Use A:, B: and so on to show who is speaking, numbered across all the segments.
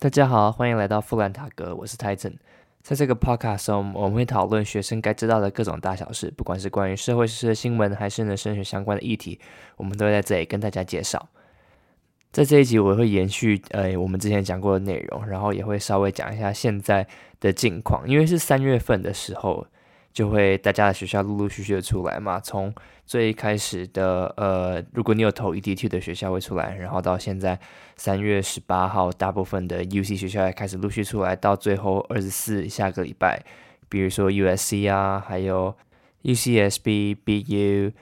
A: 大家好，欢迎来到富兰塔格，我是 Titan。在这个 podcast 中，我们会讨论学生该知道的各种大小事，不管是关于社会事的新闻，还是呢升学相关的议题，我们都会在这里跟大家介绍。在这一集，我会延续呃我们之前讲过的内容，然后也会稍微讲一下现在的近况，因为是三月份的时候。就会大家的学校陆陆续续的出来嘛，从最开始的呃，如果你有投 EDT 的学校会出来，然后到现在三月十八号，大部分的 UC 学校也开始陆续出来，到最后二十四下个礼拜，比如说 USC 啊，还有 UCSB、BU、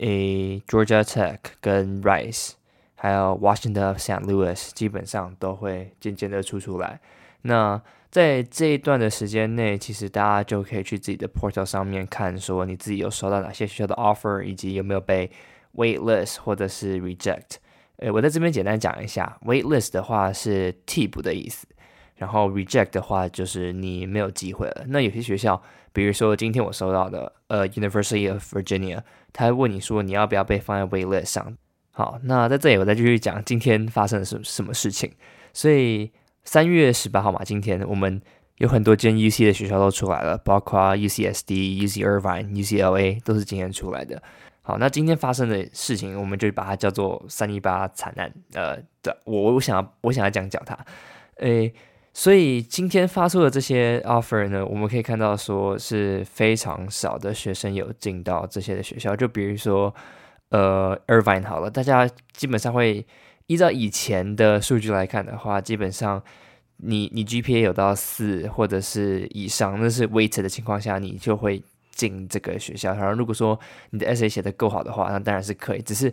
A: A Georgia Tech 跟 Rice，还有 Washington、St. Louis，基本上都会渐渐的出出来。那在这一段的时间内，其实大家就可以去自己的 portal 上面看，说你自己有收到哪些学校的 offer，以及有没有被 waitlist 或者是 reject。呃，我在这边简单讲一下，waitlist 的话是替补的意思，然后 reject 的话就是你没有机会了。那有些学校，比如说今天我收到的，呃，University of Virginia，他会问你说你要不要被放在 waitlist 上。好，那在这里我再继续讲今天发生了什什么事情，所以。三月十八号嘛，今天我们有很多间 UC 的学校都出来了，包括 UCSD、UC Irvine、UCLA 都是今天出来的。好，那今天发生的事情，我们就把它叫做三一八惨案。呃，我我想要我想要讲讲它。诶，所以今天发出的这些 offer 呢，我们可以看到说是非常少的学生有进到这些的学校。就比如说，呃，Irvine 好了，大家基本上会。依照以前的数据来看的话，基本上你你 GPA 有到四或者是以上，那是 wait 的情况下，你就会进这个学校。然后如果说你的 SA 写的够好的话，那当然是可以。只是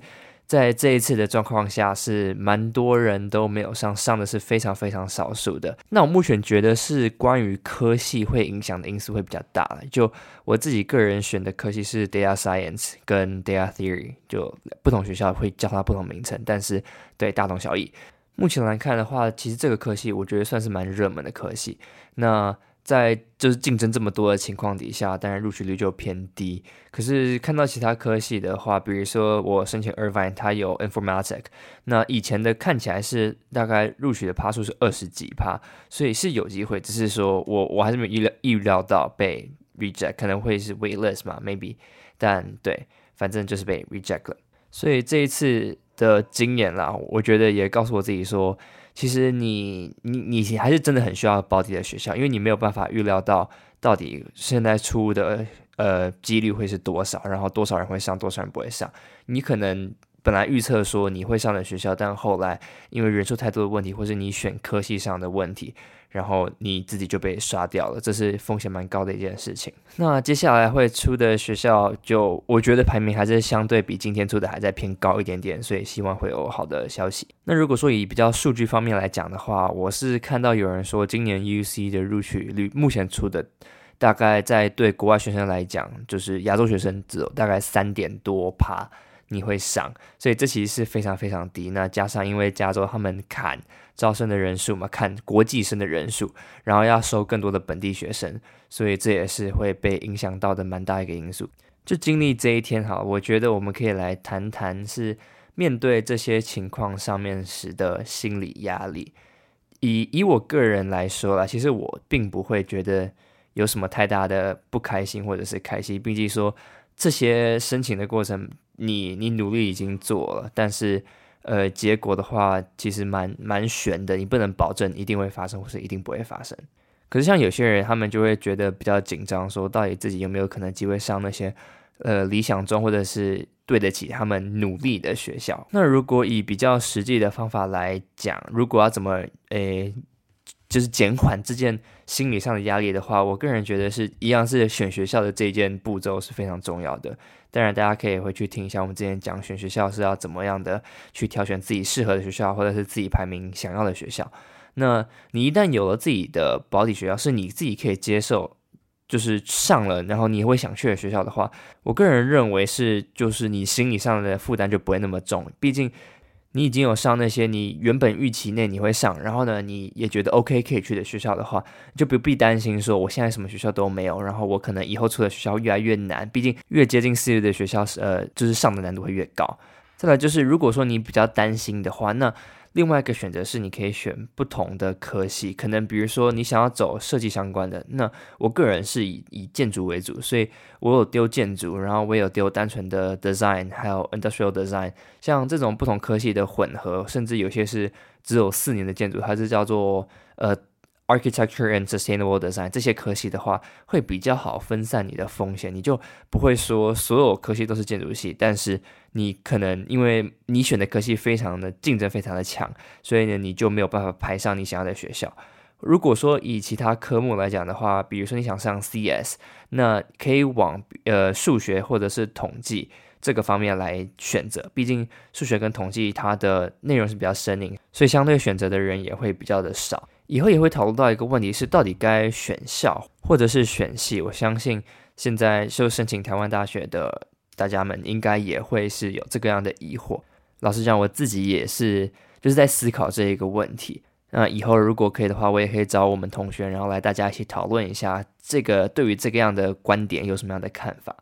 A: 在这一次的状况下，是蛮多人都没有上，上的是非常非常少数的。那我目前觉得是关于科系会影响的因素会比较大。就我自己个人选的科系是 Data Science 跟 Data Theory，就不同学校会叫它不同名称，但是对大同小异。目前来看的话，其实这个科系我觉得算是蛮热门的科系。那在就是竞争这么多的情况底下，当然录取率就偏低。可是看到其他科系的话，比如说我申请 Irvine，它有 Informatic，那以前的看起来是大概录取的趴数是二十几趴，所以是有机会。只是说我我还是没有预料预料到被 reject，可能会是 waitlist 嘛，maybe。但对，反正就是被 reject 了。所以这一次的经验啦，我觉得也告诉我自己说。其实你你你还是真的很需要保底的学校，因为你没有办法预料到到底现在出的呃几率会是多少，然后多少人会上，多少人不会上。你可能本来预测说你会上的学校，但后来因为人数太多的问题，或是你选科系上的问题。然后你自己就被刷掉了，这是风险蛮高的一件事情。那接下来会出的学校，就我觉得排名还是相对比今天出的还在偏高一点点，所以希望会有好的消息。那如果说以比较数据方面来讲的话，我是看到有人说今年 UC 的录取率目前出的大概在对国外学生来讲，就是亚洲学生只有大概三点多趴。你会上，所以这其实是非常非常低。那加上因为加州他们砍招生的人数嘛，砍国际生的人数，然后要收更多的本地学生，所以这也是会被影响到的蛮大一个因素。就经历这一天哈，我觉得我们可以来谈谈是面对这些情况上面时的心理压力。以以我个人来说啦，其实我并不会觉得有什么太大的不开心或者是开心，毕竟说这些申请的过程。你你努力已经做了，但是呃，结果的话其实蛮蛮悬的，你不能保证一定会发生或是一定不会发生。可是像有些人，他们就会觉得比较紧张，说到底自己有没有可能机会上那些呃理想中或者是对得起他们努力的学校。那如果以比较实际的方法来讲，如果要怎么诶？就是减缓这件心理上的压力的话，我个人觉得是一样是选学校的这一件步骤是非常重要的。当然，大家可以回去听一下我们之前讲选学校是要怎么样的去挑选自己适合的学校，或者是自己排名想要的学校。那你一旦有了自己的保底学校，是你自己可以接受，就是上了，然后你会想去的学校的话，我个人认为是就是你心理上的负担就不会那么重，毕竟。你已经有上那些你原本预期内你会上，然后呢，你也觉得 OK 可以去的学校的话，就不必担心说我现在什么学校都没有，然后我可能以后出的学校越来越难。毕竟越接近四月的学校是呃，就是上的难度会越高。再来就是，如果说你比较担心的话，那另外一个选择是，你可以选不同的科系，可能比如说你想要走设计相关的，那我个人是以以建筑为主，所以我有丢建筑，然后我有丢单纯的 design，还有 industrial design，像这种不同科系的混合，甚至有些是只有四年的建筑，它是叫做呃。Architecture and Sustainable Design 这些科系的话，会比较好分散你的风险，你就不会说所有科系都是建筑系，但是你可能因为你选的科系非常的竞争非常的强，所以呢你就没有办法排上你想要的学校。如果说以其他科目来讲的话，比如说你想上 CS，那可以往呃数学或者是统计这个方面来选择，毕竟数学跟统计它的内容是比较生硬，所以相对选择的人也会比较的少。以后也会讨论到一个问题，是到底该选校或者是选系。我相信现在就申请台湾大学的大家们，应该也会是有这个样的疑惑。老实讲，我自己也是就是在思考这一个问题。那以后如果可以的话，我也可以找我们同学，然后来大家一起讨论一下这个对于这个样的观点有什么样的看法。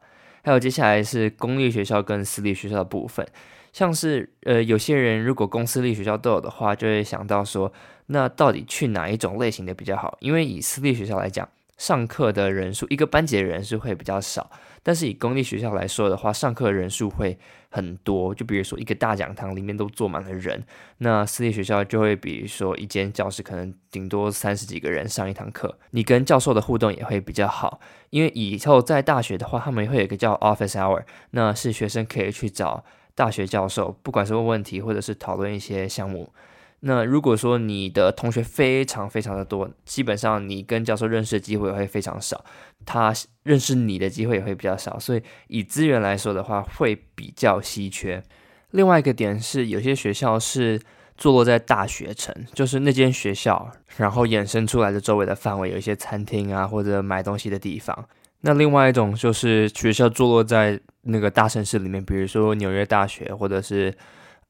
A: 还有接下来是公立学校跟私立学校的部分。像是呃，有些人如果公私立学校都有的话，就会想到说，那到底去哪一种类型的比较好？因为以私立学校来讲，上课的人数一个班级的人数会比较少，但是以公立学校来说的话，上课人数会很多。就比如说一个大讲堂里面都坐满了人，那私立学校就会比如说一间教室可能顶多三十几个人上一堂课，你跟教授的互动也会比较好。因为以后在大学的话，他们会有一个叫 office hour，那是学生可以去找。大学教授，不管是问问题或者是讨论一些项目，那如果说你的同学非常非常的多，基本上你跟教授认识的机会会非常少，他认识你的机会也会比较少，所以以资源来说的话，会比较稀缺。另外一个点是，有些学校是坐落在大学城，就是那间学校，然后衍生出来的周围的范围有一些餐厅啊，或者买东西的地方。那另外一种就是学校坐落在那个大城市里面，比如说纽约大学或者是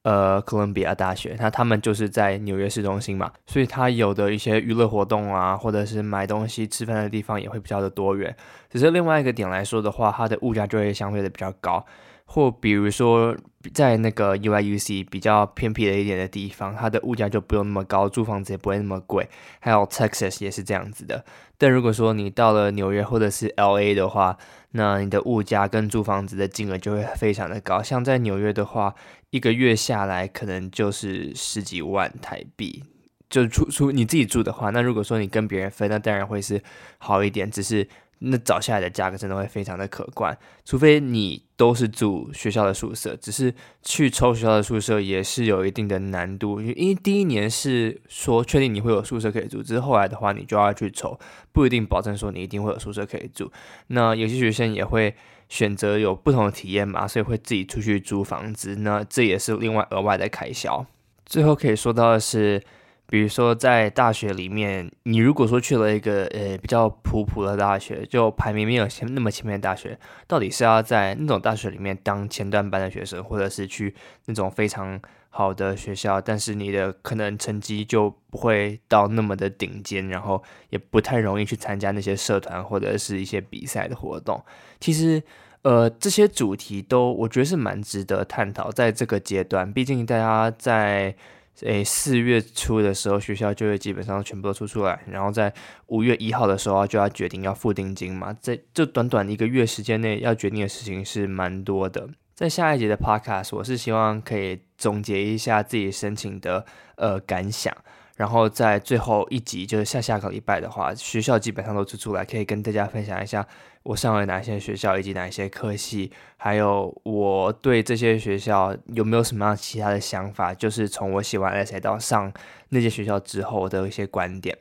A: 呃哥伦比亚大学，那他们就是在纽约市中心嘛，所以他有的一些娱乐活动啊，或者是买东西、吃饭的地方也会比较的多元。只是另外一个点来说的话，它的物价就会相对的比较高。或比如说，在那个 U I U C 比较偏僻的一点的地方，它的物价就不用那么高，租房子也不会那么贵。还有 Texas 也是这样子的。但如果说你到了纽约或者是 L A 的话，那你的物价跟租房子的金额就会非常的高。像在纽约的话，一个月下来可能就是十几万台币，就出出你自己住的话，那如果说你跟别人分，那当然会是好一点，只是。那找下来的价格真的会非常的可观，除非你都是住学校的宿舍，只是去抽学校的宿舍也是有一定的难度，因为第一年是说确定你会有宿舍可以住，只是后来的话你就要去抽，不一定保证说你一定会有宿舍可以住。那有些学生也会选择有不同的体验嘛，所以会自己出去租房子，那这也是另外额外的开销。最后可以说到的是。比如说，在大学里面，你如果说去了一个呃比较普普的大学，就排名没有前那么前面的大学，到底是要在那种大学里面当前段班的学生，或者是去那种非常好的学校，但是你的可能成绩就不会到那么的顶尖，然后也不太容易去参加那些社团或者是一些比赛的活动。其实，呃，这些主题都我觉得是蛮值得探讨，在这个阶段，毕竟大家在。诶，四月初的时候，学校就会基本上全部都出出来，然后在五月一号的时候就要决定要付定金嘛。在这短短一个月时间内要决定的事情是蛮多的。在下一节的 Podcast，我是希望可以总结一下自己申请的呃感想。然后在最后一集，就是下下个礼拜的话，学校基本上都出出来，可以跟大家分享一下我上了哪些学校，以及哪一些科系，还有我对这些学校有没有什么样其他的想法，就是从我写完 essay 到上那些学校之后的一些观点。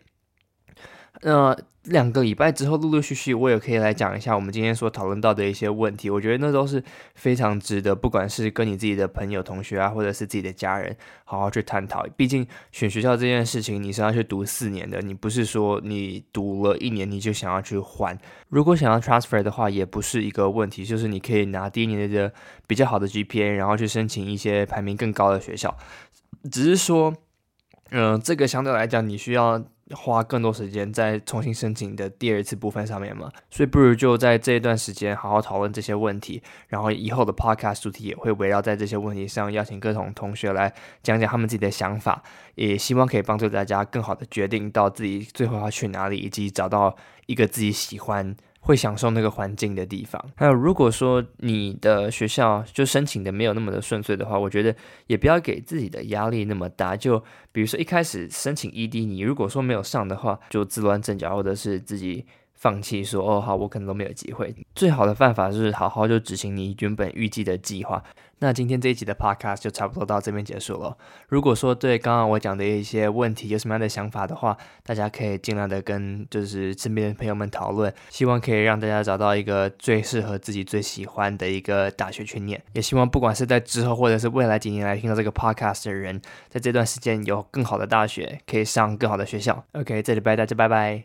A: 那两个礼拜之后，陆陆续续我也可以来讲一下我们今天所讨论到的一些问题。我觉得那都是非常值得，不管是跟你自己的朋友、同学啊，或者是自己的家人，好好去探讨。毕竟选学校这件事情，你是要去读四年的，你不是说你读了一年你就想要去换。如果想要 transfer 的话，也不是一个问题，就是你可以拿第一年的比较好的 GPA，然后去申请一些排名更高的学校。只是说，嗯，这个相对来讲，你需要。花更多时间在重新申请的第二次部分上面嘛，所以不如就在这一段时间好好讨论这些问题，然后以后的 podcast 主题也会围绕在这些问题上，邀请各种同学来讲讲他们自己的想法，也希望可以帮助大家更好的决定到自己最后要去哪里，以及找到一个自己喜欢。会享受那个环境的地方。还有，如果说你的学校就申请的没有那么的顺遂的话，我觉得也不要给自己的压力那么大。就比如说一开始申请 ED，你如果说没有上的话，就自乱阵脚，或者是自己。放弃说哦好，我可能都没有机会。最好的办法是好好就执行你原本预计的计划。那今天这一集的 podcast 就差不多到这边结束了。如果说对刚刚我讲的一些问题有什么样的想法的话，大家可以尽量的跟就是身边的朋友们讨论，希望可以让大家找到一个最适合自己、最喜欢的一个大学去念。也希望不管是在之后或者是未来几年来听到这个 podcast 的人，在这段时间有更好的大学，可以上更好的学校。OK，这里拜大家拜拜。